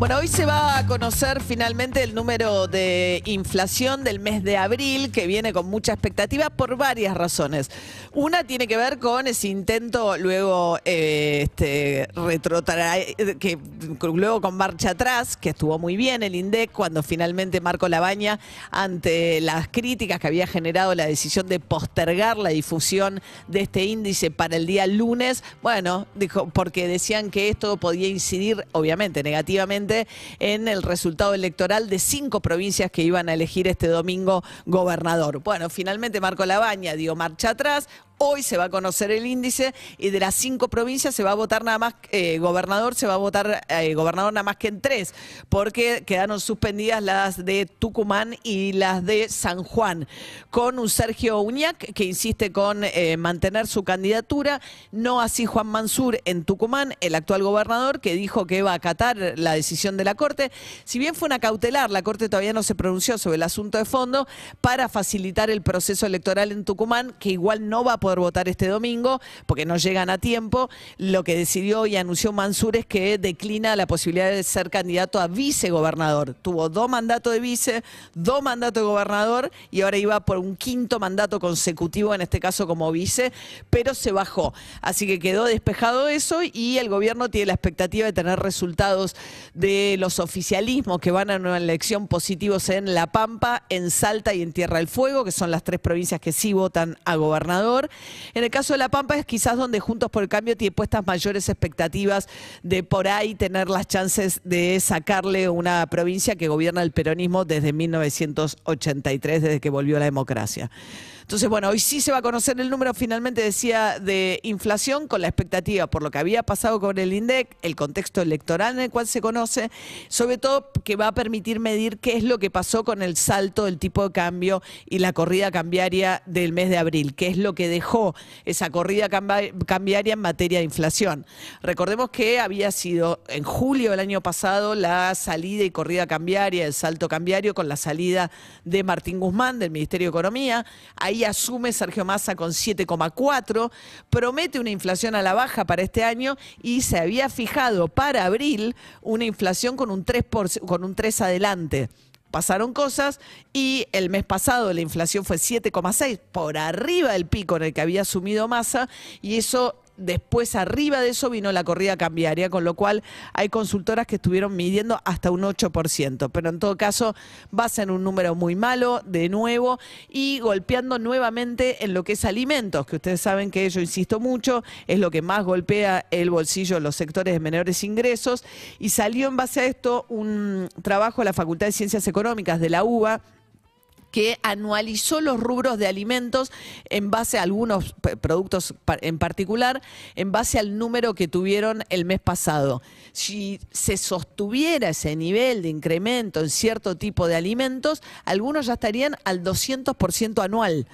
Bueno, hoy se va a conocer finalmente el número de inflación del mes de abril, que viene con mucha expectativa por varias razones. Una tiene que ver con ese intento luego eh, este, retrotraer- que luego con marcha atrás, que estuvo muy bien el INDEC cuando finalmente Marco Labaña, ante las críticas que había generado la decisión de postergar la difusión de este índice para el día lunes, bueno, dijo, porque decían que esto podía incidir, obviamente, negativamente en el resultado electoral de cinco provincias que iban a elegir este domingo gobernador. Bueno, finalmente Marco Labaña dio marcha atrás. Hoy se va a conocer el índice y de las cinco provincias se va a votar nada más, eh, gobernador, se va a votar eh, gobernador nada más que en tres, porque quedaron suspendidas las de Tucumán y las de San Juan, con un Sergio Uñac que insiste con eh, mantener su candidatura, no así Juan Mansur en Tucumán, el actual gobernador, que dijo que va a acatar la decisión de la Corte. Si bien fue una cautelar, la Corte todavía no se pronunció sobre el asunto de fondo para facilitar el proceso electoral en Tucumán, que igual no va a poder votar este domingo porque no llegan a tiempo. Lo que decidió y anunció Mansur es que declina la posibilidad de ser candidato a vicegobernador. Tuvo dos mandatos de vice, dos mandatos de gobernador y ahora iba por un quinto mandato consecutivo, en este caso como vice, pero se bajó. Así que quedó despejado eso y el gobierno tiene la expectativa de tener resultados de los oficialismos que van a una elección positivos en La Pampa, en Salta y en Tierra del Fuego, que son las tres provincias que sí votan a gobernador. En el caso de La Pampa es quizás donde Juntos por el Cambio tiene puestas mayores expectativas de por ahí tener las chances de sacarle una provincia que gobierna el peronismo desde 1983, desde que volvió la democracia. Entonces, bueno, hoy sí se va a conocer el número, finalmente decía, de inflación con la expectativa por lo que había pasado con el INDEC, el contexto electoral en el cual se conoce, sobre todo que va a permitir medir qué es lo que pasó con el salto del tipo de cambio y la corrida cambiaria del mes de abril, qué es lo que dejó esa corrida cambiaria en materia de inflación. Recordemos que había sido en julio del año pasado la salida y corrida cambiaria, el salto cambiario con la salida de Martín Guzmán del Ministerio de Economía. Ahí asume Sergio Massa con 7,4, promete una inflación a la baja para este año y se había fijado para abril una inflación con un 3, por- con un 3 adelante. Pasaron cosas y el mes pasado la inflación fue 7,6, por arriba del pico en el que había asumido Massa y eso después arriba de eso vino la corrida cambiaria, con lo cual hay consultoras que estuvieron midiendo hasta un 8%, pero en todo caso va a un número muy malo de nuevo y golpeando nuevamente en lo que es alimentos, que ustedes saben que yo insisto mucho, es lo que más golpea el bolsillo de los sectores de menores ingresos. Y salió en base a esto un trabajo de la Facultad de Ciencias Económicas de la UBA que anualizó los rubros de alimentos en base a algunos productos en particular, en base al número que tuvieron el mes pasado. Si se sostuviera ese nivel de incremento en cierto tipo de alimentos, algunos ya estarían al 200% anual.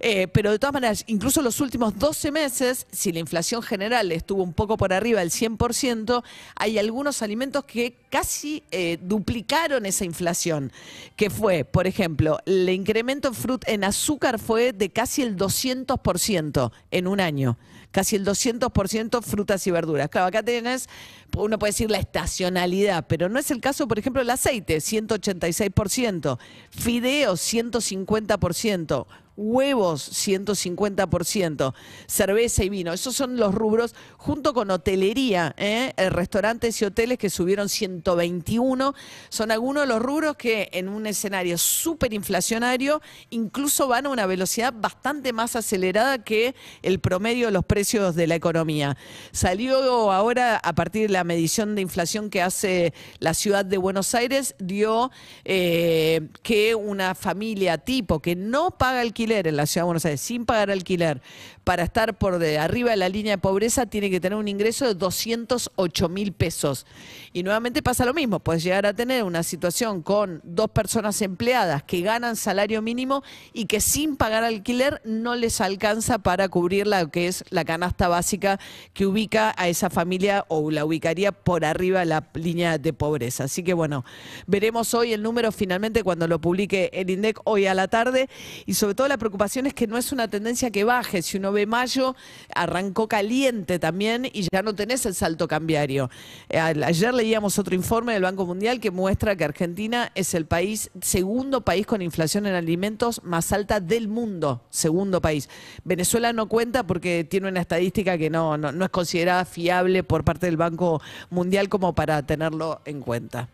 Eh, pero de todas maneras, incluso los últimos 12 meses, si la inflación general estuvo un poco por arriba del 100%, hay algunos alimentos que casi eh, duplicaron esa inflación, que fue, por ejemplo, el incremento en, en azúcar fue de casi el 200% en un año. Casi el 200% frutas y verduras. Claro, acá tenés, uno puede decir la estacionalidad, pero no es el caso, por ejemplo, el aceite, 186%, fideos, 150%, huevos 150%, cerveza y vino. Esos son los rubros, junto con hotelería, ¿eh? Eh, restaurantes y hoteles que subieron 121. Son algunos de los rubros que en un escenario súper inflacionario incluso van a una velocidad bastante más acelerada que el promedio de los precios de la economía. Salió ahora, a partir de la medición de inflación que hace la ciudad de Buenos Aires, dio eh, que una familia tipo que no paga alquiler en la ciudad de Buenos Aires, sin pagar alquiler, para estar por arriba de la línea de pobreza, tiene que tener un ingreso de 208 mil pesos. Y nuevamente pasa lo mismo, puedes llegar a tener una situación con dos personas empleadas que ganan salario mínimo y que sin pagar alquiler no les alcanza para cubrir lo que es la canasta básica que ubica a esa familia o la ubicaría por arriba de la línea de pobreza. Así que bueno, veremos hoy el número finalmente cuando lo publique el INDEC hoy a la tarde y sobre todo la la preocupación es que no es una tendencia que baje. Si uno ve mayo, arrancó caliente también y ya no tenés el salto cambiario. Eh, ayer leíamos otro informe del Banco Mundial que muestra que Argentina es el país, segundo país con inflación en alimentos más alta del mundo. Segundo país. Venezuela no cuenta porque tiene una estadística que no, no, no es considerada fiable por parte del Banco Mundial como para tenerlo en cuenta.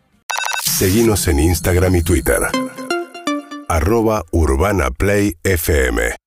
Seguimos en Instagram y Twitter. Arroba Urbana Play FM.